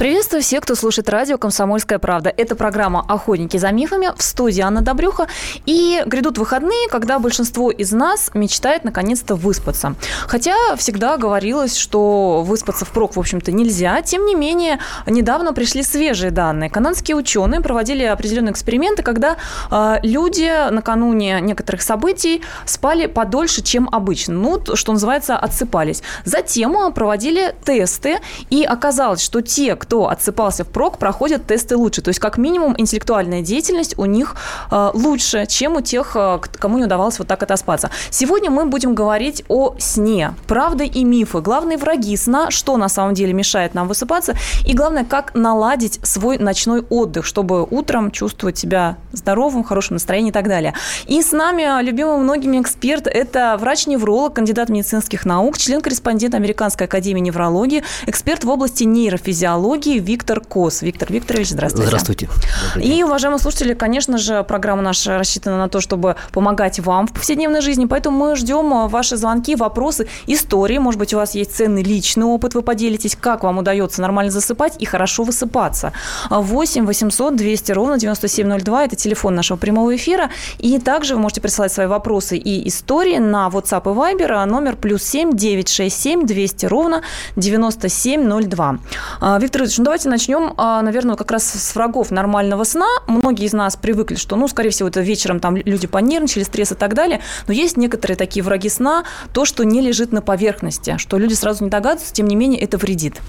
Приветствую всех, кто слушает радио «Комсомольская правда». Это программа «Охотники за мифами» в студии Анна Добрюха. И грядут выходные, когда большинство из нас мечтает наконец-то выспаться. Хотя всегда говорилось, что выспаться впрок, в общем-то, нельзя. Тем не менее, недавно пришли свежие данные. Канадские ученые проводили определенные эксперименты, когда э, люди накануне некоторых событий спали подольше, чем обычно. Ну, что называется, отсыпались. Затем проводили тесты, и оказалось, что те, кто кто отсыпался впрок, проходят тесты лучше. То есть, как минимум, интеллектуальная деятельность у них э, лучше, чем у тех, э, кому не удавалось вот так отоспаться. Сегодня мы будем говорить о сне. Правда и мифы. Главные враги сна, что на самом деле мешает нам высыпаться, и главное, как наладить свой ночной отдых, чтобы утром чувствовать себя здоровым, хорошим настроением и так далее. И с нами любимый многими эксперт – это врач-невролог, кандидат медицинских наук, член-корреспондент Американской академии неврологии, эксперт в области нейрофизиологии, психологии Виктор Кос. Виктор Викторович, здравствуйте. Здравствуйте. И, уважаемые слушатели, конечно же, программа наша рассчитана на то, чтобы помогать вам в повседневной жизни, поэтому мы ждем э, ваши звонки, вопросы, истории. Может быть, у вас есть ценный личный опыт, вы поделитесь, как вам удается нормально засыпать и хорошо высыпаться. 8 800 200 ровно 9702 – это телефон нашего прямого эфира. И также вы можете присылать свои вопросы и истории на WhatsApp и Viber а номер плюс 7 967 200 ровно 9702. А, Виктор Ильич, ну давайте начнем, а, наверное, как раз с врагов нормального сна. Многие из нас привыкли, что, ну, скорее всего, это вечером там люди понервничали, стресс и так далее. Но есть некоторые такие враги сна, то, что не лежит на поверхности, что люди сразу не догадываются, тем не менее, это вредит.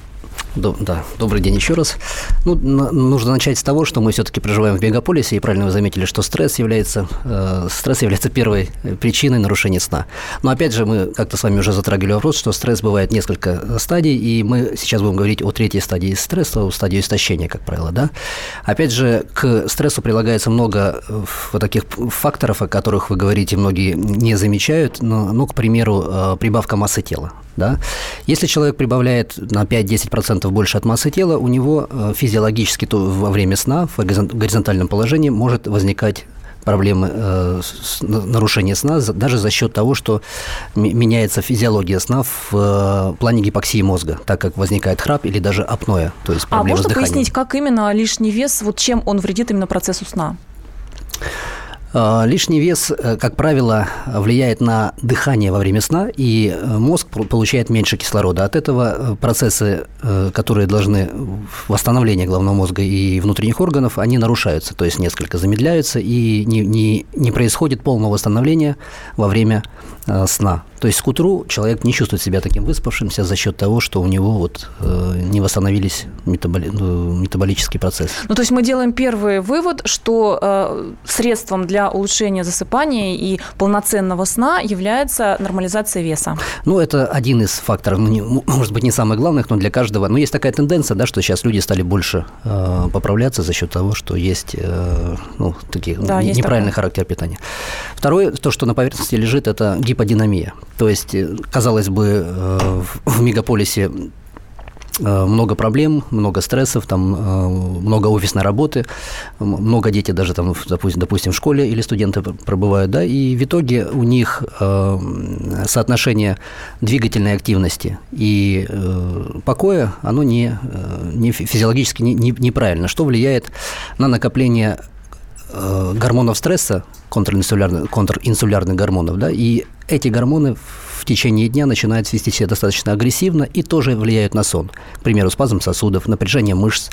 Да, добрый день еще раз. Ну, нужно начать с того, что мы все-таки проживаем в мегаполисе, и правильно вы заметили, что стресс является, э, стресс является первой причиной нарушения сна. Но опять же, мы как-то с вами уже затрагивали вопрос, что стресс бывает несколько стадий, и мы сейчас будем говорить о третьей стадии стресса, о стадии истощения, как правило, да. Опять же, к стрессу прилагается много э, вот таких факторов, о которых вы говорите, многие не замечают, но, ну, к примеру, э, прибавка массы тела. Да? Если человек прибавляет на 5-10% больше от массы тела, у него э, физиологически то во время сна в горизонтальном положении может возникать проблемы э, нарушения сна даже за счет того, что меняется физиология сна в э, плане гипоксии мозга, так как возникает храп или даже апноэ, то есть проблемы А можно пояснить, как именно лишний вес, вот чем он вредит именно процессу сна? А, лишний вес, э, как правило, влияет на дыхание во время сна, и э, мозг получает меньше кислорода. От этого э, процессы, которые должны восстановление головного мозга и внутренних органов, они нарушаются, то есть несколько замедляются, и не, не, не происходит полного восстановления во время сна. То есть к утру человек не чувствует себя таким выспавшимся за счет того, что у него вот не восстановились метаболи... Ну, метаболические процессы. Ну, то есть мы делаем первый вывод, что э, средством для улучшения засыпания и полноценного сна является нормализация веса? Ну, это один из факторов, ну, не, может быть, не самых главных, но для каждого. Но есть такая тенденция, да, что сейчас люди стали больше э, поправляться за счет того, что есть, э, ну, такие да, не, неправильный такое. характер питания. Второе, то, что на поверхности лежит, это гиподинамия. То есть, э, казалось бы, э, в мегаполисе Э, много проблем, много стрессов, там много офисной работы, много детей даже там, допустим, в школе или студенты пробывают, да, и в итоге у них соотношение двигательной активности и покоя, оно не, не физиологически не, не, неправильно, что влияет на накопление гормонов стресса, контринсулярных, контринсулярных гормонов, да, и эти гормоны в течение дня начинают вести себя достаточно агрессивно и тоже влияют на сон. К примеру, спазм сосудов, напряжение мышц.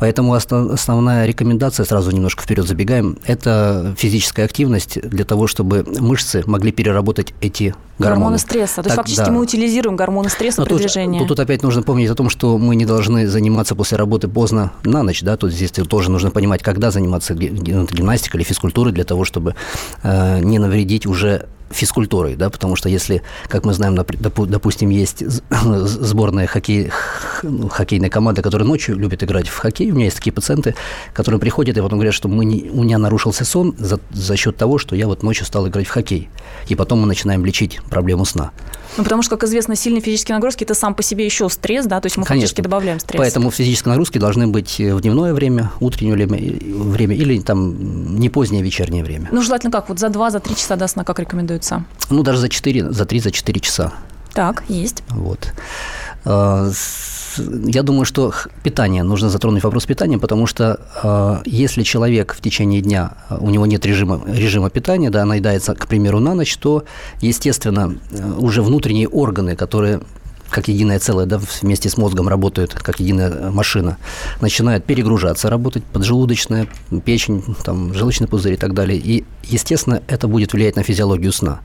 Поэтому основная рекомендация, сразу немножко вперед забегаем, это физическая активность для того, чтобы мышцы могли переработать эти гормоны. Гормоны стресса. То есть фактически да. мы утилизируем гормоны стресса Но при тут, движении. Тут, тут опять нужно помнить о том, что мы не должны заниматься после работы поздно на ночь. Да? Тут здесь тоже нужно понимать, когда заниматься гимнастикой или физкультурой для того, чтобы э, не навредить уже физкультурой, да, потому что если, как мы знаем, допустим, есть сборная хоккей, ну, хоккейная команда, которая ночью любит играть в хоккей, у меня есть такие пациенты, которые приходят и потом говорят, что мы не, у меня нарушился сон за, за счет того, что я вот ночью стал играть в хоккей, и потом мы начинаем лечить проблему сна. Ну, потому что, как известно, сильные физические нагрузки – это сам по себе еще стресс, да, то есть мы Конечно. фактически добавляем стресс. Поэтому физические нагрузки должны быть в дневное время, утреннее время, время или там не позднее вечернее время. Ну, желательно как, вот за 2-3 за часа до сна, как рекомендуется? Ну, даже за 4, за 3, за 4 часа. Так, есть. Вот. А, я думаю, что питание, нужно затронуть вопрос питания, потому что э, если человек в течение дня, а, у него нет режима, режима питания, да, наедается, к примеру, на ночь, то, естественно, э, уже внутренние органы, которые как единое целое, да, вместе с мозгом работают, как единая машина, начинают перегружаться, работать поджелудочная, печень, там, желчный пузырь и так далее. И, естественно, это будет влиять на физиологию сна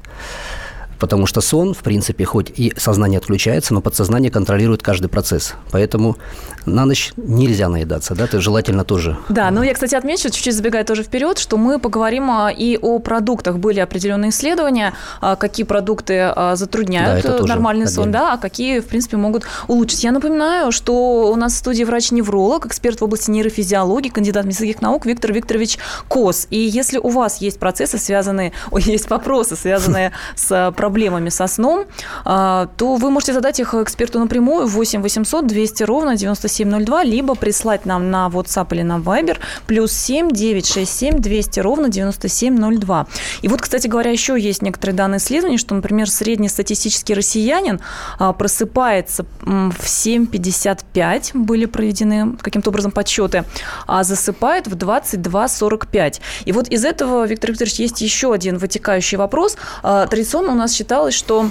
потому что сон, в принципе, хоть и сознание отключается, но подсознание контролирует каждый процесс. Поэтому на ночь нельзя наедаться, да, ты желательно тоже. Да, ну я, кстати, отмечу, чуть-чуть забегая тоже вперед, что мы поговорим а, и о продуктах. Были определенные исследования, а, какие продукты а, затрудняют да, нормальный отдельно. сон, да, а какие, в принципе, могут улучшить. Я напоминаю, что у нас в студии врач-невролог, эксперт в области нейрофизиологии, кандидат медицинских наук Виктор Викторович Кос. И если у вас есть процессы, связанные, ой, есть вопросы, связанные с проблемами проблемами со сном, а, то вы можете задать их эксперту напрямую 8 800 200 ровно 9702, либо прислать нам на WhatsApp или на Viber плюс 7 967 200 ровно 9702. И вот, кстати говоря, еще есть некоторые данные исследования, что, например, среднестатистический россиянин а, просыпается в 7.55, были проведены каким-то образом подсчеты, а засыпает в 22.45. И вот из этого, Виктор Викторович, есть еще один вытекающий вопрос. А, традиционно у нас считалось, что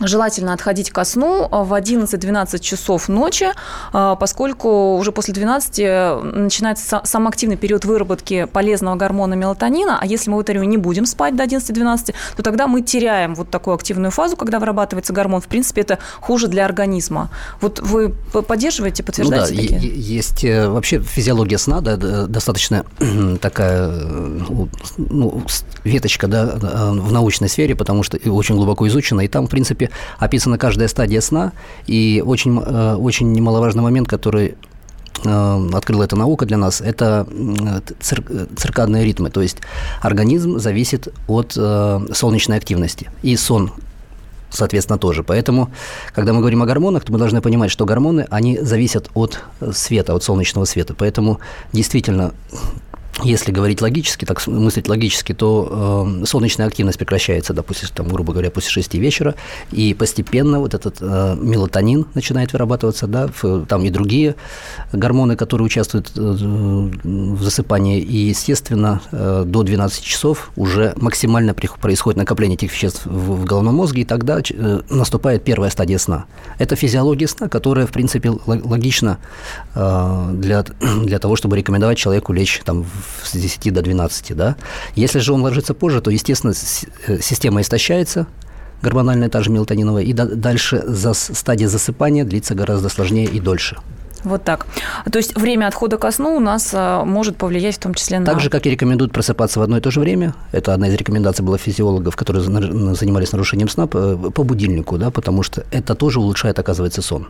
Желательно отходить ко сну в 11-12 часов ночи, а, поскольку уже после 12 начинается самый активный период выработки полезного гормона мелатонина, а если мы в это время не будем спать до 11-12, то тогда мы теряем вот такую активную фазу, когда вырабатывается гормон. В принципе, это хуже для организма. Вот вы поддерживаете, подтверждаете ну, да, такие? Есть э, вообще физиология сна, да, достаточно такая ну, веточка да, в научной сфере, потому что очень глубоко изучена, и там, в принципе, описана каждая стадия сна, и очень, э, очень немаловажный момент, который э, открыла эта наука для нас, это цир циркадные ритмы. То есть организм зависит от э, солнечной активности. И сон соответственно, тоже. Поэтому, когда мы говорим о гормонах, то мы должны понимать, что гормоны, они зависят от света, от солнечного света. Поэтому, действительно, если говорить логически, так мыслить логически, то э, солнечная активность прекращается, допустим, там, грубо говоря, после 6 вечера, и постепенно вот этот э, мелатонин начинает вырабатываться, да, в, там и другие гормоны, которые участвуют э, в засыпании, и, естественно, э, до 12 часов уже максимально происходит накопление этих веществ в, в головном мозге, и тогда э, наступает первая стадия сна. Это физиология сна, которая, в принципе, логична э, для, для того, чтобы рекомендовать человеку лечь там в с 10 до 12, да. Если же он ложится позже, то, естественно, э, система истощается, гормональная, та же мелатониновая, и дальше за стадия засыпания длится гораздо сложнее и дольше. Вот так. То есть время отхода ко сну у нас а, может повлиять в том числе на... Так же, как и рекомендуют просыпаться в одно и то же время. Это одна из рекомендаций была физиологов, которые занимались нарушением сна по, по будильнику, да, потому что это тоже улучшает, оказывается, сон.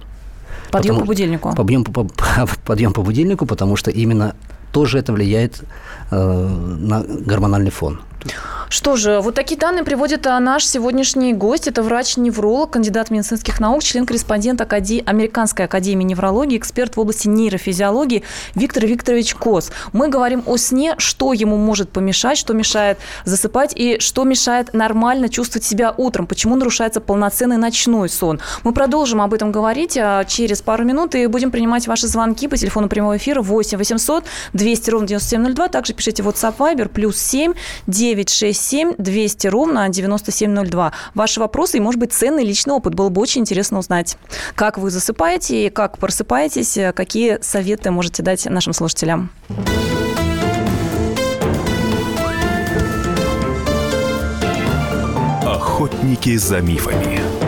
Подъем потому, по будильнику. Подъем по, подъем по будильнику, потому что именно тоже это влияет э, на гормональный фон. Что же, вот такие данные приводит а, наш сегодняшний гость. Это врач-невролог, кандидат медицинских наук, член-корреспондент Акади... Американской академии неврологии, эксперт в области нейрофизиологии Виктор Викторович Кос. Мы говорим о сне, что ему может помешать, что мешает засыпать и что мешает нормально чувствовать себя утром, почему нарушается полноценный ночной сон. Мы продолжим об этом говорить а, через пару минут и будем принимать ваши звонки по телефону прямого эфира 8 800 200 ровно 9702. Также пишите WhatsApp Viber плюс 7 967 7 200 ровно 9702. Ваши вопросы и, может быть, ценный личный опыт. Было бы очень интересно узнать, как вы засыпаете и как просыпаетесь, какие советы можете дать нашим слушателям. Охотники за мифами.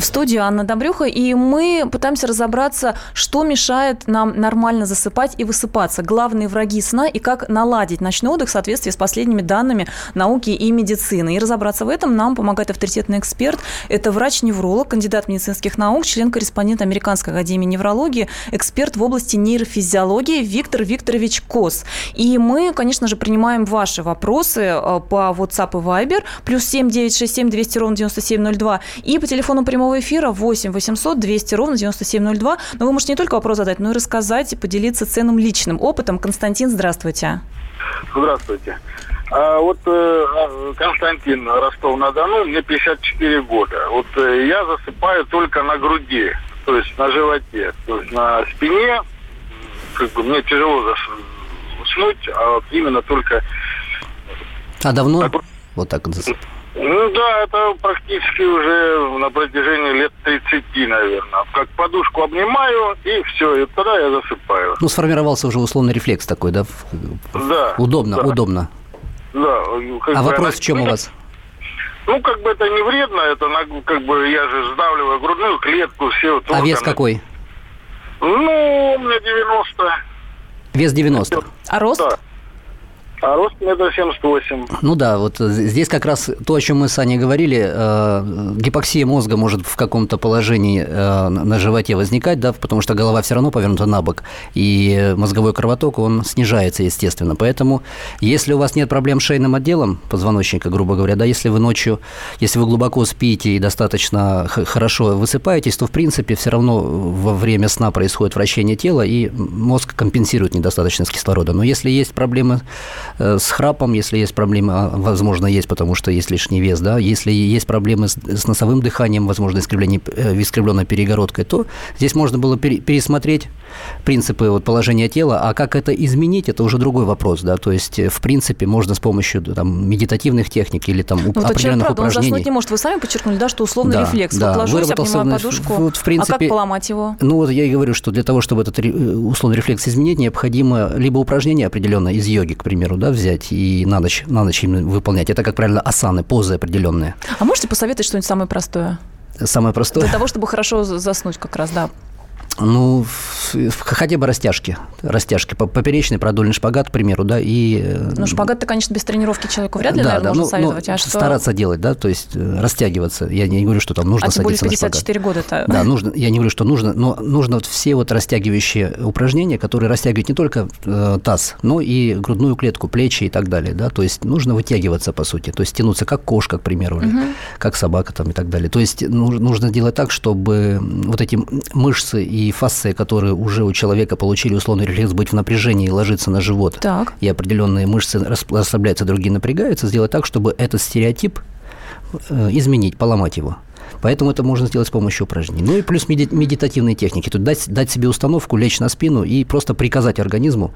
в студию Анна Добрюха, и мы пытаемся разобраться, что мешает нам нормально засыпать и высыпаться, главные враги сна и как наладить ночной отдых в соответствии с последними данными науки и медицины. И разобраться в этом нам помогает авторитетный эксперт. Это врач-невролог, кандидат медицинских наук, член-корреспондент Американской академии неврологии, эксперт в области нейрофизиологии Виктор Викторович Кос. И мы, конечно же, принимаем ваши вопросы э, по WhatsApp и Viber, плюс 7 967 200 ровно 9702, и по телефону прямого прямого эфира 8 800 200 ровно 9702. Но вы можете не только вопрос задать, но и рассказать и поделиться ценным личным опытом. Константин, здравствуйте. Здравствуйте. А вот э, а, Константин Ростов-на-Дону, мне 54 года. Вот э, я засыпаю только на груди, то есть на животе, то есть на спине. Как бы мне тяжело зас... уснуть, а вот именно только... А давно? На... Вот так вот засыпаю. Ну да, это практически уже на протяжении лет 30, наверное. Как подушку обнимаю, и все, и тогда я засыпаю. Ну, сформировался уже условный рефлекс такой, да? Да. Удобно, да. удобно. Да. А вопрос в чем у вас? Ну, как бы это не вредно, это как бы я же сдавливаю грудную клетку, все. Вот а вес какой? Ну, у меня 90. Вес 90. А рост? Да. А рост метр семьдесят восемь. Ну да, вот здесь как раз то, о чем мы с Аней говорили, э, гипоксия мозга может в каком-то положении э, на животе возникать, да, потому что голова все равно повернута на бок, и мозговой кровоток, он снижается, естественно. Поэтому, если у вас нет проблем с шейным отделом позвоночника, грубо говоря, да, если вы ночью, если вы глубоко спите и достаточно хорошо высыпаетесь, то, в принципе, все равно во время сна происходит вращение тела, и мозг компенсирует недостаточность кислорода. Но если есть проблемы с храпом, если есть проблемы, а, возможно, есть, потому что есть лишний вес, да, если есть проблемы с, с носовым дыханием, возможно, искривление, э, искривленной перегородкой, то здесь можно было пересмотреть принципы вот, положения тела, а как это изменить, это уже другой вопрос, да, то есть, в принципе, можно с помощью там, медитативных техник или там ну, определенных человек, правда, упражнений. Он заснуть не может, вы сами подчеркнули, да, что условный да, рефлекс, да, вот ложусь, обнимаю подушку, вот, в принципе, а как поломать его? Ну, вот я и говорю, что для того, чтобы этот э, условный рефлекс изменить, необходимо либо упражнение определенное из йоги, к примеру, да, взять и на ночь, на ночь именно выполнять. Это, как правильно, асаны, позы определенные. А можете посоветовать что-нибудь самое простое? Самое простое? Для того, чтобы хорошо заснуть как раз, да. Ну, хотя бы растяжки. Растяжки. Поперечный продольный шпагат, к примеру, да, и... Э, ну, шпагат-то, конечно, без тренировки человеку вряд ли, да, наверное, да, можно ну, советовать. Ну, а что... Стараться делать, да, то есть э, растягиваться. Я не говорю, что там нужно а садиться более 54 года это... Да, нужно, я не говорю, что нужно, но нужно вот все вот растягивающие упражнения, которые растягивают не только э, таз, но и грудную клетку, плечи и так далее, да, то есть нужно вытягиваться, по сути, то есть тянуться как кошка, к примеру, угу. или как собака там и так далее. То есть нужно делать так, чтобы вот эти мышцы и фасции, которые уже у человека получили условный рефлекс быть в напряжении и ложиться на живот, так. и определенные мышцы расслабляются, другие напрягаются, сделать так, чтобы этот стереотип э, изменить, поломать его. Поэтому это можно сделать с помощью упражнений. Ну и плюс медитативные техники. Тут дать, дать себе установку, лечь на спину и просто приказать организму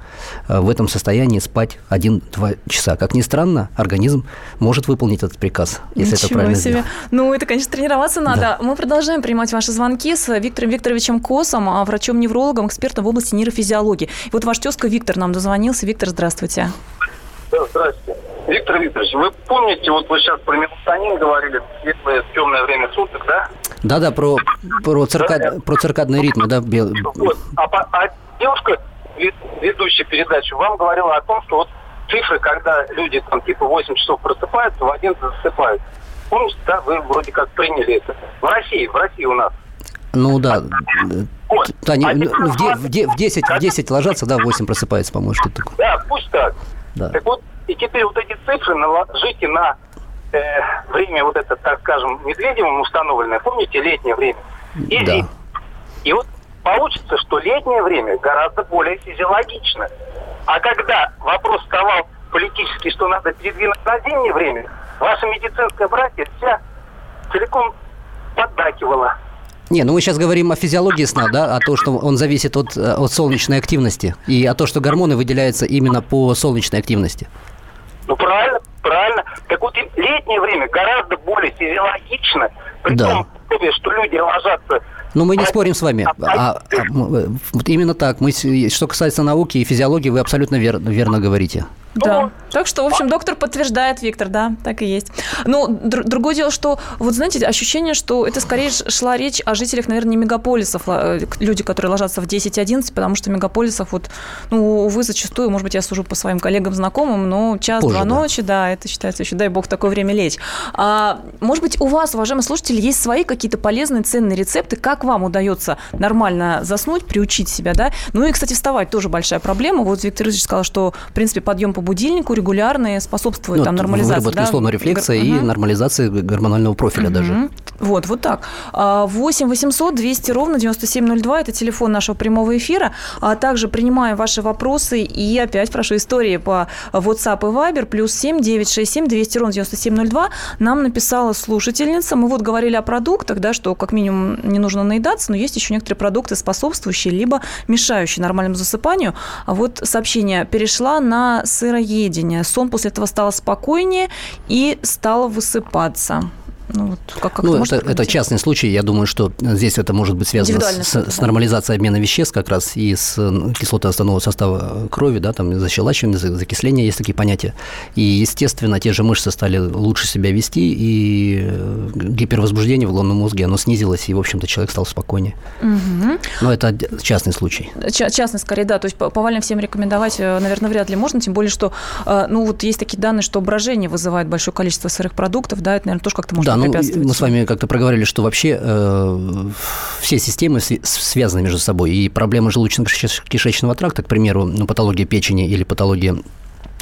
э, в этом состоянии спать 1-2 часа. Как ни странно, организм может выполнить этот приказ, если Ничего это правильно себе. Сделать. Ну, это, конечно, тренироваться надо. Да. Мы продолжаем принимать ваши звонки с Виктором Викторовичем Косом, а, врачом-неврологом, экспертом в области нейрофизиологии. И вот ваш тезка Виктор нам дозвонился. Виктор, здравствуйте. Да, здравствуйте. Виктор Викторович, вы помните, вот вы сейчас про мелатонин говорили, светлое темное время суток, да? Да-да, про, про, циркад, да? про циркадные ритмы, да? Бел... Вот. А, а девушка, ведущая передачу, вам говорила о том, что вот цифры, когда люди там типа 8 часов просыпаются, в 11 засыпают. Помните, да, вы вроде как приняли это. В России, в России у нас. Ну да. Вот. Таня, а в, в, в, в, 10, в 10 ложатся, да, в 8 просыпается, по-моему, что такое. Да, пусть так. Да. Так вот, и теперь вот эти цифры наложите на э, время вот это, так скажем, Медведевым установленное, помните, летнее время? И, да. и, и вот получится, что летнее время гораздо более физиологично. А когда вопрос вставал политический, что надо передвинуть на зимнее время, ваша медицинская братья вся целиком поддакивала. Не, ну мы сейчас говорим о физиологии сна, да, о том, что он зависит от, э, от солнечной активности, и о том, что гормоны выделяются именно по солнечной активности. Ну правильно, правильно. Так вот летнее время гораздо более физиологично, при да. том, что люди ложатся но мы не спорим с вами. А, а, э, вот именно так. Мы, что касается науки и физиологии, вы абсолютно вер, верно говорите. Да. Так что, в общем, доктор подтверждает, Виктор, да, так и есть. Ну, др- другое дело, что, вот знаете, ощущение, что это скорее шла речь о жителях, наверное, не мегаполисов, э, люди, которые ложатся в 10-11, потому что в мегаполисах, вот, ну, увы, зачастую, может быть, я сужу по своим коллегам, знакомым, но час-два да. ночи, да, это считается еще, дай бог, такое время лечь. А, может быть, у вас, уважаемые слушатели, есть свои какие-то полезные, ценные рецепты, как вам удается нормально заснуть, приучить себя, да? Ну и, кстати, вставать тоже большая проблема. Вот Виктор Ильич сказал, что, в принципе, подъем по будильнику регулярные способствуют ну, там, нормализации. Выработке да? условно рефлекса Гор... и угу. нормализации гормонального профиля угу. даже. Вот, вот так. 8 800 200 ровно 9702 – это телефон нашего прямого эфира. А также принимаем ваши вопросы и опять прошу истории по WhatsApp и Viber. Плюс 7 967 200 ровно 9702. Нам написала слушательница. Мы вот говорили о продуктах, да, что как минимум не нужно наедаться, но есть еще некоторые продукты, способствующие либо мешающие нормальному засыпанию. А вот сообщение перешла на сыроедение. Сон после этого стал спокойнее и стал высыпаться. Ну, вот как, как ну это, это частный случай. Я думаю, что здесь это может быть связано с, с, с нормализацией обмена веществ как раз и с кислотно-основного состава крови, да, там защелачивание, закисление, есть такие понятия. И, естественно, те же мышцы стали лучше себя вести, и э, гипервозбуждение в головном мозге, оно снизилось, и, в общем-то, человек стал спокойнее. Угу. Но это частный случай. Ч- частный, скорее, да. То есть повально всем рекомендовать, э, наверное, вряд ли можно, тем более, что, э, ну, вот есть такие данные, что брожение вызывает большое количество сырых продуктов, да, это, наверное, тоже как-то можно да, ну, мы с вами как-то проговорили, что вообще э, все системы связаны между собой. И проблема желудочно-кишечного тракта, к примеру, ну, патология печени или патология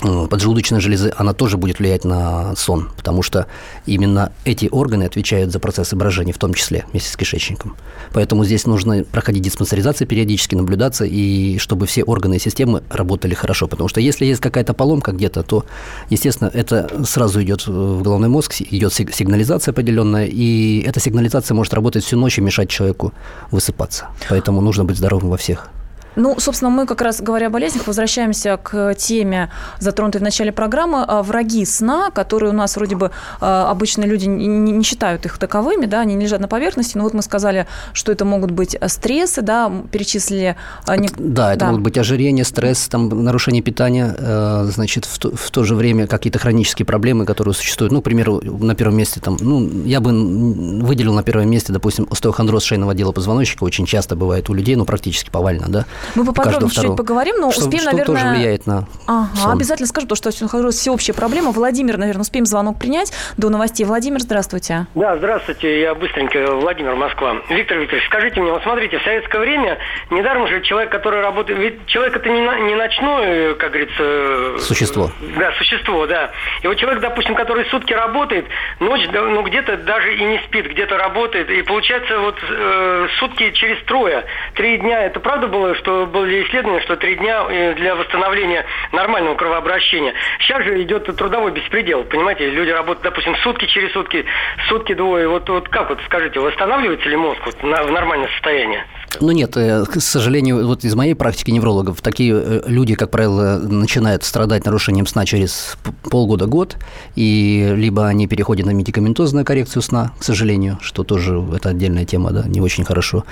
поджелудочной железы, она тоже будет влиять на сон, потому что именно эти органы отвечают за процессы брожения, в том числе вместе с кишечником. Поэтому здесь нужно проходить диспансеризацию, периодически наблюдаться, и чтобы все органы и системы работали хорошо. Потому что если есть какая-то поломка где-то, то, естественно, это сразу идет в головной мозг, идет сигнализация определенная, и эта сигнализация может работать всю ночь и мешать человеку высыпаться. Поэтому нужно быть здоровым во всех ну, собственно, мы как раз говоря о болезнях, возвращаемся к теме, затронутой в начале программы, а, враги сна, которые у нас вроде бы а, обычные люди не считают их таковыми, да, они не лежат на поверхности, но вот мы сказали, что это могут быть стрессы, да, перечислили... А, да, это да. могут быть ожирение, стресс, там, нарушение питания, э, значит, в то, в то же время какие-то хронические проблемы, которые существуют. Ну, к примеру, на первом месте, там, ну, я бы выделил на первом месте, допустим, остеохондроз шейного отдела позвоночника, очень часто бывает у людей, ну, практически повально, да, мы поподробнее чуть поговорим, но что, успеем, что наверное... тоже влияет на Ага, сон. обязательно скажу, то, что всеобщая проблема. Владимир, наверное, успеем звонок принять до новостей. Владимир, здравствуйте. Да, здравствуйте, я быстренько, Владимир, Москва. Виктор Викторович, скажите мне, вот смотрите, в советское время недаром же человек, который работает... Ведь человек это не, не ночное, как говорится... Существо. Да, существо, да. И вот человек, допустим, который сутки работает, ночь, ну, где-то даже и не спит, где-то работает, и получается вот э, сутки через трое, три дня. Это правда было, что что были исследования, что три дня э, для восстановления нормального кровообращения. Сейчас же идет трудовой беспредел, понимаете, люди работают, допустим, сутки через сутки, сутки двое. Вот, вот как вот скажите, восстанавливается ли мозг вот, на, в нормальное состояние? Ну нет, э, к сожалению, вот из моей практики неврологов, такие э, люди, как правило, начинают страдать нарушением сна через полгода-год, и либо они переходят на медикаментозную коррекцию сна, к сожалению, что тоже это отдельная тема, да, не очень хорошо,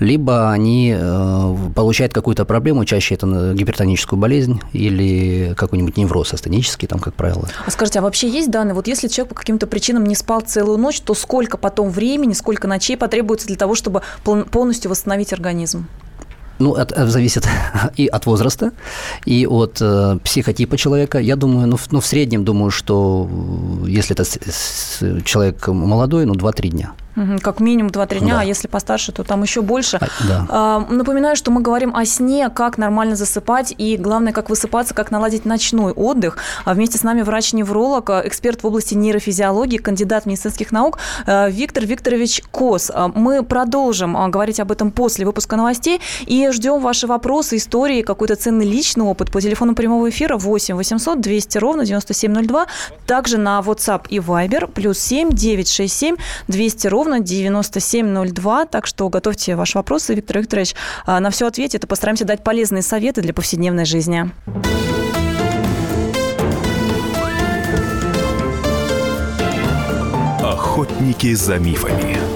либо они э, получают какую-то проблему, чаще это гипертоническую болезнь или какой-нибудь невроз астенический, там, как правило. А скажите, а вообще есть данные, вот если человек по каким-то причинам не спал целую ночь, то сколько потом времени, сколько ночей потребуется для того, чтобы полностью восстановить организм? Ну, это зависит и от возраста, и от э, психотипа человека. Я думаю, ну, ну, в среднем думаю, что если это человек молодой, ну, 2-3 дня. Как минимум 2-3 дня, да. а если постарше, то там еще больше. А, да. а, напоминаю, что мы говорим о сне, как нормально засыпать и, главное, как высыпаться, как наладить ночной отдых. А вместе с нами врач-невролог, эксперт в области нейрофизиологии, кандидат медицинских наук э, Виктор Викторович Кос. А, мы продолжим говорить об этом после выпуска новостей и ждем ваши вопросы, истории, какой-то ценный личный опыт по телефону прямого эфира 8 800 200 ровно 9702, также на WhatsApp и Viber плюс 7 967 200 ровно ровно 9702. Так что готовьте ваши вопросы, Виктор Викторович а, на все ответит и постараемся дать полезные советы для повседневной жизни. Охотники за мифами.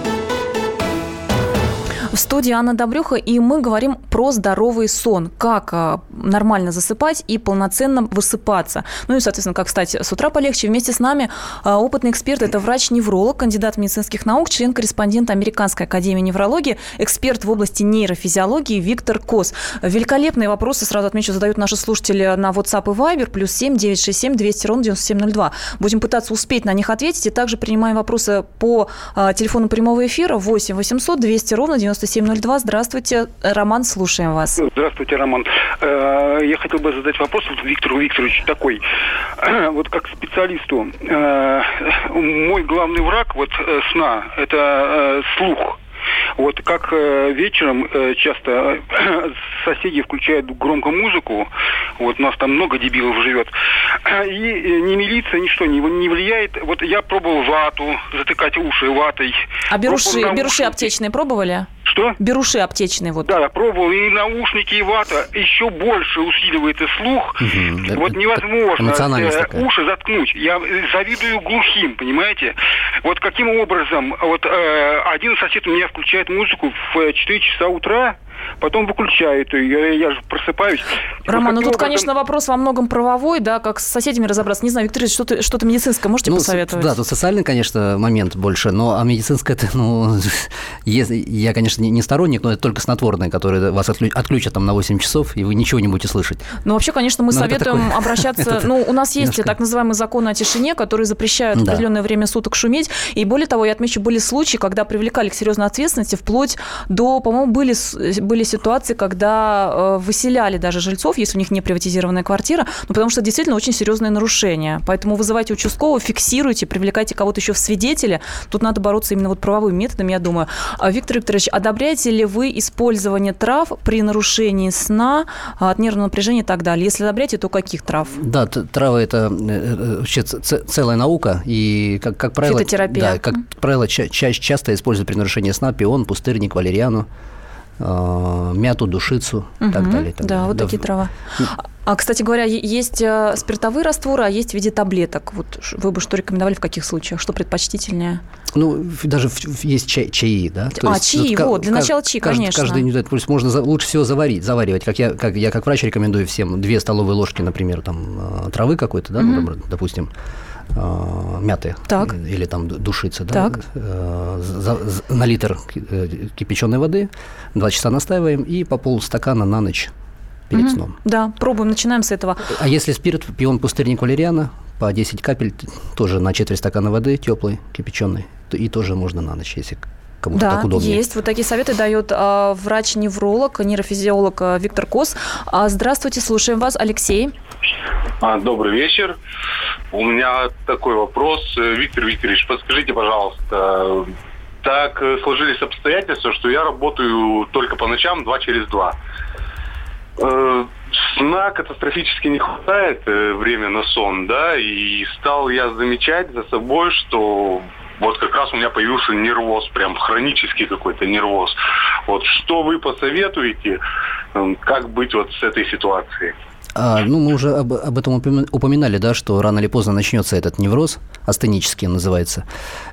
В студии Анна Добрюха, и мы говорим про здоровый сон, как а, нормально засыпать и полноценно высыпаться. Ну и, соответственно, как стать с утра полегче. Вместе с нами а, опытный эксперт, это врач-невролог, кандидат медицинских наук, член-корреспондент Американской академии неврологии, эксперт в области нейрофизиологии Виктор Кос. Великолепные вопросы, сразу отмечу, задают наши слушатели на WhatsApp и Viber, плюс 7 967 200 ровно 9702. Будем пытаться успеть на них ответить, и также принимаем вопросы по а, телефону прямого эфира 8 800 200 ровно 97 9702. Здравствуйте, Роман, слушаем вас. Здравствуйте, Роман. Э, я хотел бы задать вопрос Виктору Викторовичу такой. Вот как специалисту, э, мой главный враг вот э, сна – это слух. Вот как э, вечером э, часто э, соседи включают громко музыку, вот у нас там много дебилов живет, и ни милиция, ничто не, не влияет. Вот я пробовал вату, затыкать уши ватой. А беруши, беруши аптечные пробовали? Что? Беруши аптечные вот. Да, пробовал. И наушники, и вата еще больше усиливает и слух. Угу. Вот невозможно э, уши заткнуть. Я завидую глухим, понимаете? Вот каким образом? Вот э, один сосед у меня включает музыку в 4 часа утра, потом выключают ее, я, я же просыпаюсь. Роман, ну тут, образом... конечно, вопрос во многом правовой, да, как с соседями разобраться. Не знаю, Виктор, что-то, что-то медицинское можете ну, посоветовать? Да, тут социальный, конечно, момент больше, но а медицинское, это, ну, я, конечно, не сторонник, но это только снотворное, которое вас отключат там на 8 часов, и вы ничего не будете слышать. Ну, вообще, конечно, мы но советуем такое... обращаться, ну, у нас есть так называемый закон о тишине, который запрещает определенное время суток шуметь, и более того, я отмечу, были случаи, когда привлекали к серьезной ответственности, вплоть до, по-моему, были были ситуации, когда э, выселяли даже жильцов, если у них не приватизированная квартира, ну, потому что действительно очень серьезные нарушения. Поэтому вызывайте участкового, фиксируйте, привлекайте кого-то еще в свидетели. Тут надо бороться именно вот правовым методом, я думаю. А, Виктор Викторович, одобряете ли вы использование трав при нарушении сна, от нервного напряжения и так далее? Если одобряете, то каких трав? Да, травы – это э, э, вообще целая наука, и, как, как правило... Да, как правило, ча- часто используют при нарушении сна пион, пустырник, валериану. Э, мяту, душицу и угу, так далее. Так да, далее. вот да. такие трава. А, кстати говоря, есть э, спиртовые растворы, а есть в виде таблеток. Вот вы бы что рекомендовали в каких случаях? Что предпочтительнее? Ну, даже есть чай, чаи, да? То а, есть, чаи, ну, вот, для начала чаи, каждый, конечно. Каждый, то есть можно за, лучше всего заварить, заваривать. Как я, как, я как врач рекомендую всем две столовые ложки, например, там, э, травы какой-то, да, угу. допустим, э, мяты так. или там душицы, да, так. Э, за, за, на литр э, кипяченой воды, два часа настаиваем и по полстакана на ночь перед угу. сном. Да, пробуем, начинаем с этого. А если спирт, пион пустырник валериана, по 10 капель, тоже на четверть стакана воды теплой, кипяченой, и тоже можно на ночь, если кому-то да, так удобнее. есть. Вот такие советы дает а, врач-невролог, нейрофизиолог а, Виктор Кос. А, здравствуйте, слушаем вас, Алексей. А, добрый вечер. У меня такой вопрос. Виктор Викторович, подскажите, пожалуйста, так сложились обстоятельства, что я работаю только по ночам, два через два. Э, сна катастрофически не хватает, э, время на сон, да, и стал я замечать за собой, что вот как раз у меня появился нервоз, прям хронический какой-то нервоз. Вот что вы посоветуете, как быть вот с этой ситуацией? А, ну, мы уже об, об этом упоминали, да, что рано или поздно начнется этот невроз, астенический называется.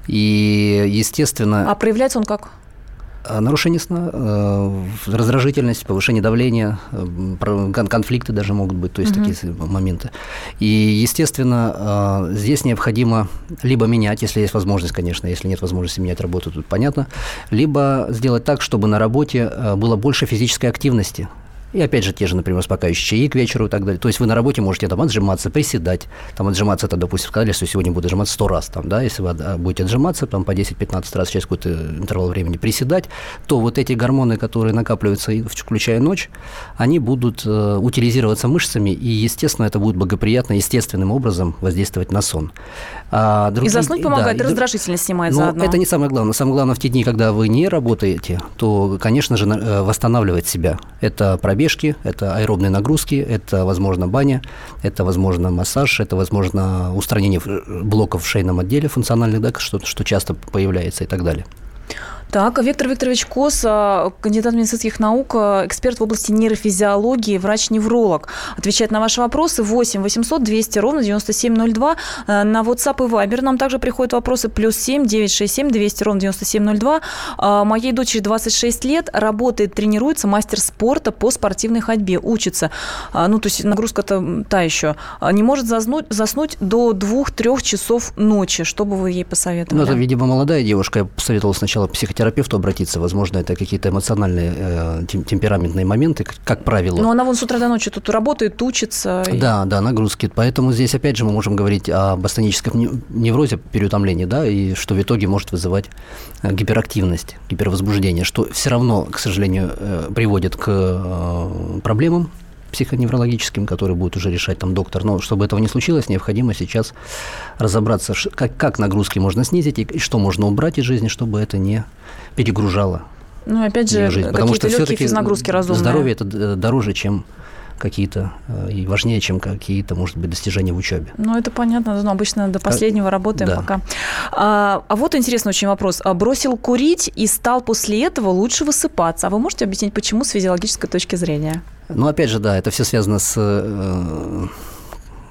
И, естественно... А проявляется он как? А, нарушение сна, э, раздражительность, повышение давления, конфликты даже могут быть, то есть угу. такие моменты. И, естественно, э, здесь необходимо либо менять, если есть возможность, конечно, если нет возможности менять работу, тут понятно, либо сделать так, чтобы на работе было больше физической активности. И опять же, те же, например, успокаивающие чаи к вечеру и так далее. То есть вы на работе можете там отжиматься, приседать. Там отжиматься, это, допустим, сказали, что сегодня буду отжиматься 100 раз. Там, да, если вы будете отжиматься там, по 10-15 раз через какой-то интервал времени приседать, то вот эти гормоны, которые накапливаются, включая ночь, они будут э, утилизироваться мышцами, и, естественно, это будет благоприятно, естественным образом воздействовать на сон. А другие, и заснуть помогает, да, и раздражительность снимает но заодно. это не самое главное. Самое главное, в те дни, когда вы не работаете, то, конечно же, э, восстанавливать себя. Это пробежки, это аэробные нагрузки, это, возможно, баня, это, возможно, массаж, это, возможно, устранение блоков в шейном отделе функциональных, да, что, что часто появляется и так далее. Так, Виктор Викторович Кос, а, кандидат медицинских наук, а, эксперт в области нейрофизиологии, врач-невролог. Отвечает на ваши вопросы 8 800 200 ровно 9702. А, на WhatsApp и Viber нам также приходят вопросы. Плюс 7 967 200 ровно 9702. Моей дочери 26 лет, работает, тренируется, мастер спорта по спортивной ходьбе, учится. Ну, то есть нагрузка-то та еще. Не может заснуть, заснуть до 2-3 часов ночи. Что бы вы ей посоветовали? Ну, это, видимо, молодая девушка. Я посоветовал сначала психотерапевту терапевту обратиться. Возможно, это какие-то эмоциональные, э, темпераментные моменты, как правило. Но она вон с утра до ночи тут работает, учится. Да, да, нагрузки. Поэтому здесь, опять же, мы можем говорить об астеническом неврозе, переутомлении, да, и что в итоге может вызывать э, гиперактивность, гипервозбуждение, что все равно, к сожалению, э, приводит к э, проблемам психоневрологическим, которые будет уже решать там доктор. Но чтобы этого не случилось, необходимо сейчас разобраться, как, как нагрузки можно снизить и, и что можно убрать из жизни, чтобы это не перегружало. Ну, опять же, жизнь. Потому что все-таки нагрузки разумные. Здоровье это дороже, чем какие-то э, и важнее, чем какие-то, может быть, достижения в учебе. Ну, это понятно, но обычно до последнего работаем да. пока. А, а вот интересный очень вопрос. А бросил курить и стал после этого лучше высыпаться. А вы можете объяснить, почему с физиологической точки зрения? Ну, опять же, да, это все связано с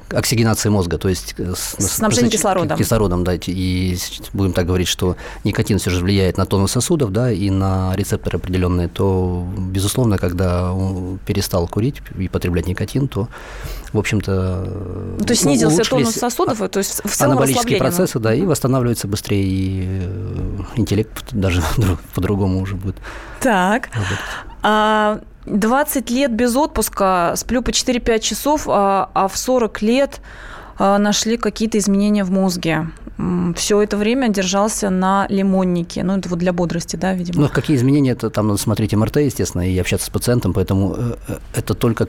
э, оксигенацией мозга, то есть э, снабжение кислородом. Кислородом, да, и будем так говорить, что никотин все же влияет на тонус сосудов, да, и на рецепторы определенные, то, безусловно, когда он перестал курить и потреблять никотин, то, в общем-то... Ну, то есть снизился тонус сосудов, то есть в целом Анаболические процессы, да, и восстанавливается быстрее, и интеллект даже по-другому уже будет. Так. А 20 лет без отпуска, сплю по 4-5 часов, а, а в 40 лет а, нашли какие-то изменения в мозге. Все это время держался на лимоннике. Ну, это вот для бодрости, да, видимо. Ну, какие изменения, это там надо смотреть МРТ, естественно, и общаться с пациентом, поэтому э, э, это только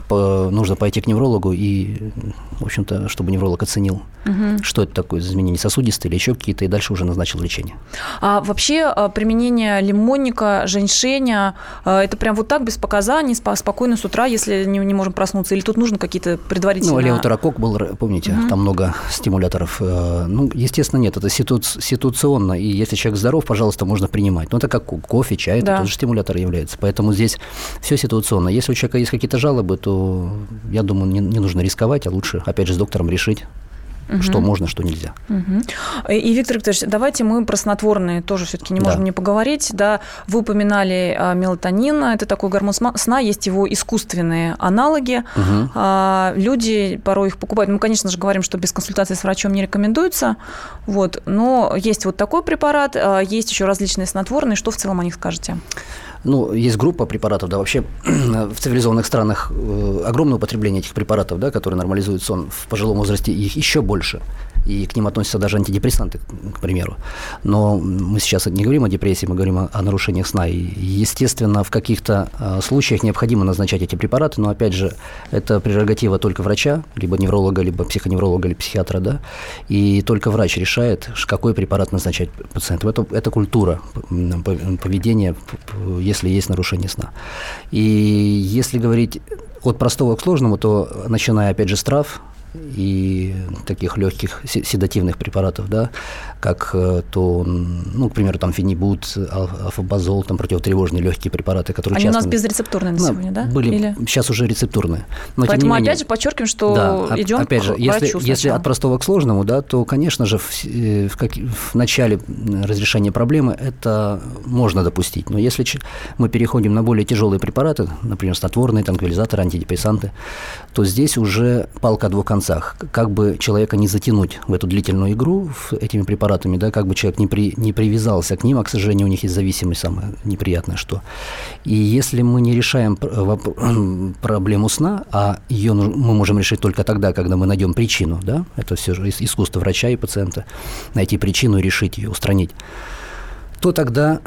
к нужно пойти к неврологу и, в общем-то, чтобы невролог оценил, угу. что это такое, изменение сосудистые или еще какие-то, и дальше уже назначил лечение. А вообще а, применение лимонника, женьшеня, а, это прям вот так, без показаний, спокойно с утра, если не, не можем проснуться, или тут нужно какие-то предварительные... Ну, леутерокок был, помните, угу. там много стимуляторов. Э, ну, естественно, нет, это ситуационно, и если человек здоров, пожалуйста, можно принимать. Но это как кофе, чай, это да. тоже стимулятор является. Поэтому здесь все ситуационно. Если у человека есть какие-то жалобы, то, я думаю, не, не нужно рисковать, а лучше, опять же, с доктором решить, угу. что можно, что нельзя. Угу. И, Виктор Викторович, давайте мы про снотворные тоже все-таки не можем да. не поговорить. Да, вы упоминали а, мелатонин, это такой гормон сна, есть его искусственные аналоги. Угу. А, люди порой их покупают. Мы, конечно же, говорим, что без консультации с врачом не рекомендуется, вот, но есть вот такой препарат, а, есть еще различные снотворные. Что в целом о них скажете? Ну, есть группа препаратов, да, вообще в цивилизованных странах э, огромное употребление этих препаратов, да, которые нормализуют сон. В пожилом возрасте их еще больше и к ним относятся даже антидепрессанты, к примеру. Но мы сейчас не говорим о депрессии, мы говорим о, о нарушениях сна. И, естественно, в каких-то э, случаях необходимо назначать эти препараты, но, опять же, это прерогатива только врача, либо невролога, либо психоневролога, или психиатра, да, и только врач решает, какой препарат назначать пациенту. Это, это культура поведения, если есть нарушение сна. И если говорить от простого к сложному, то начиная, опять же, с трав, и таких легких седативных препаратов, да, как э, то, ну, к примеру, там фенибут, алфабазол, там противотревожные легкие препараты, которые Они часто... у нас безрецептурные на ну, сегодня, да? Были, Или... сейчас уже рецептурные. Но, Поэтому менее, опять же подчеркиваем, что да, идем опять же, к если, если от простого к сложному, да, то, конечно же, в, э, в, как, в начале разрешения проблемы это можно допустить. Но если мы переходим на более тяжелые препараты, например, снотворные, транквилизаторы, антидепрессанты, то здесь уже палка о двух концах. Как бы человека не затянуть в эту длительную игру этими препаратами, да, как бы человек не, при, не привязался к ним, а, к сожалению, у них есть зависимость самое неприятное, что. И если мы не решаем проблему сна, а ее мы можем решить только тогда, когда мы найдем причину, да, это все же искусство врача и пациента, найти причину и решить ее, устранить, то тогда,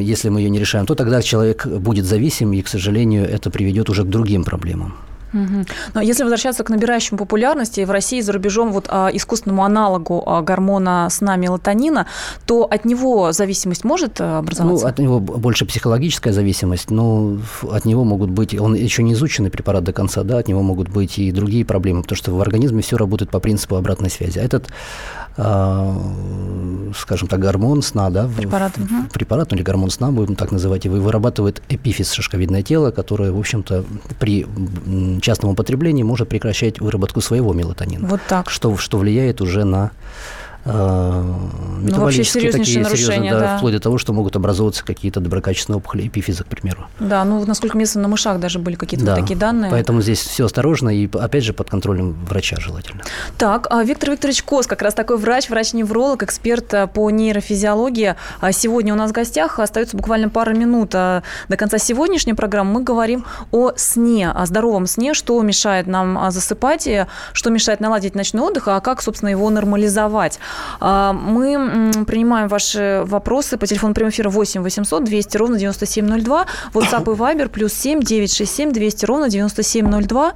если мы ее не решаем, то тогда человек будет зависим, и, к сожалению, это приведет уже к другим проблемам. Угу. Но если возвращаться к набирающему популярности в России и за рубежом вот, а, искусственному аналогу а, гормона сна мелатонина, то от него зависимость может а, образоваться? Ну, от него больше психологическая зависимость, но от него могут быть, он еще не изученный препарат до конца, да, от него могут быть и другие проблемы, потому что в организме все работает по принципу обратной связи. А этот а, скажем так, гормон сна, да, препарат, угу. препарат ну, или гормон сна, будем так называть его, вырабатывает эпифиз, шишковидное тело, которое, в общем-то, при частном употреблении может прекращать выработку своего мелатонина. Вот так. Что, что влияет уже на Э, ну, вообще такие, серьезно, да, да. вплоть до того, что могут образовываться какие-то доброкачественные опухоли эпифиза, к примеру. Да, ну, насколько мне на мышах даже были какие-то да, вот такие данные. поэтому здесь все осторожно и, опять же, под контролем врача желательно. Так, а Виктор Викторович Кос, как раз такой врач, врач-невролог, эксперт э, по нейрофизиологии. А сегодня у нас в гостях остается буквально пара минут до конца сегодняшней программы. Мы говорим о сне, о здоровом сне, что мешает нам засыпать, что мешает наладить ночной отдых, а как, собственно, его нормализовать. А, мы принимаем ваши вопросы по телефону прямого эфира 8 800 200 ровно 9702, WhatsApp и Viber плюс 7 967 200 ровно 9702.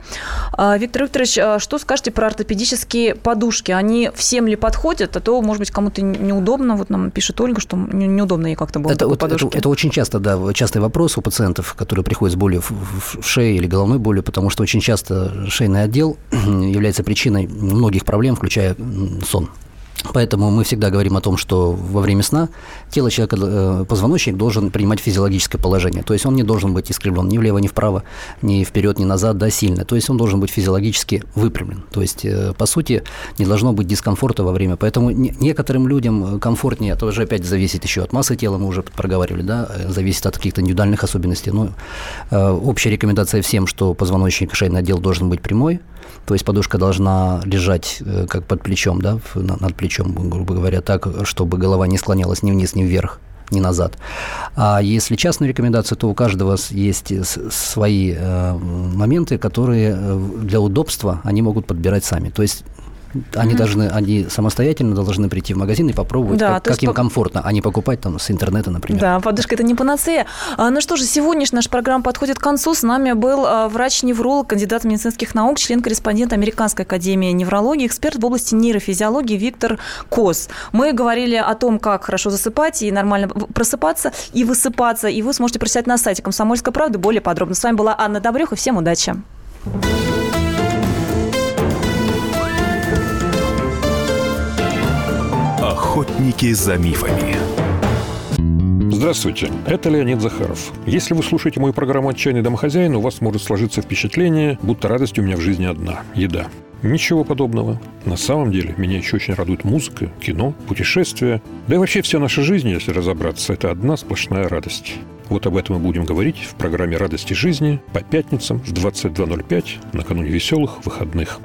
А, Виктор Викторович, а, что скажете про ортопедические подушки? Они всем ли подходят? А то, может быть, кому-то неудобно. Вот нам пишет Ольга, что неудобно ей как-то было это, вот, это, это очень часто, да, частый вопрос у пациентов, которые приходят с болью в, в, в шее или головной болью, потому что очень часто шейный отдел является причиной многих проблем, включая сон. Поэтому мы всегда говорим о том, что во время сна тело человека, э, позвоночник должен принимать физиологическое положение. То есть он не должен быть искривлен ни влево, ни вправо, ни вперед, ни назад, да, сильно. То есть он должен быть физиологически выпрямлен. То есть, э, по сути, не должно быть дискомфорта во время. Поэтому некоторым людям комфортнее, это уже опять зависит еще от массы тела, мы уже проговаривали, да, э, зависит от каких-то индивидуальных особенностей. Но общая рекомендация всем, что позвоночник шейный отдел должен быть прямой, то есть подушка должна лежать э, как под плечом, да, над плечом, грубо говоря, так, чтобы голова не склонялась ни вниз, ни вверх не назад. А если частную рекомендацию, то у каждого есть свои э, моменты, которые э, для удобства они могут подбирать сами. То есть они mm-hmm. должны, они самостоятельно должны прийти в магазин и попробовать, да, как, как им по... комфортно, а не покупать там с интернета, например. Да, подушка это не панацея. А, ну что же, сегодняшняя наша программа подходит к концу. С нами был а, врач-невролог, кандидат медицинских наук, член-корреспондент Американской академии неврологии, эксперт в области нейрофизиологии Виктор Кос. Мы говорили о том, как хорошо засыпать и нормально просыпаться и высыпаться. И вы сможете прочитать на сайте Комсомольской правды более подробно. С вами была Анна Добрюха. Всем удачи. Охотники за мифами. Здравствуйте, это Леонид Захаров. Если вы слушаете мою программу «Отчаянный домохозяин», у вас может сложиться впечатление, будто радость у меня в жизни одна – еда. Ничего подобного. На самом деле, меня еще очень радует музыка, кино, путешествия. Да и вообще вся наша жизнь, если разобраться, это одна сплошная радость. Вот об этом мы будем говорить в программе «Радости жизни» по пятницам в 22.05 накануне веселых выходных.